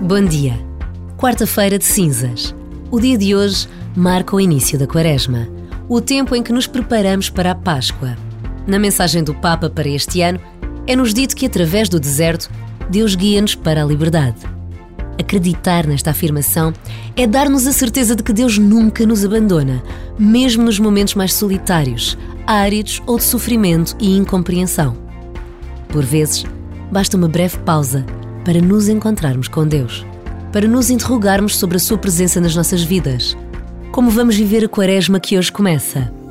Bom dia. Quarta-feira de cinzas. O dia de hoje marca o início da Quaresma, o tempo em que nos preparamos para a Páscoa. Na mensagem do Papa para este ano, é-nos dito que através do deserto, Deus guia-nos para a liberdade. Acreditar nesta afirmação é dar-nos a certeza de que Deus nunca nos abandona, mesmo nos momentos mais solitários, áridos ou de sofrimento e incompreensão. Por vezes, basta uma breve pausa para nos encontrarmos com Deus, para nos interrogarmos sobre a Sua presença nas nossas vidas. Como vamos viver a quaresma que hoje começa?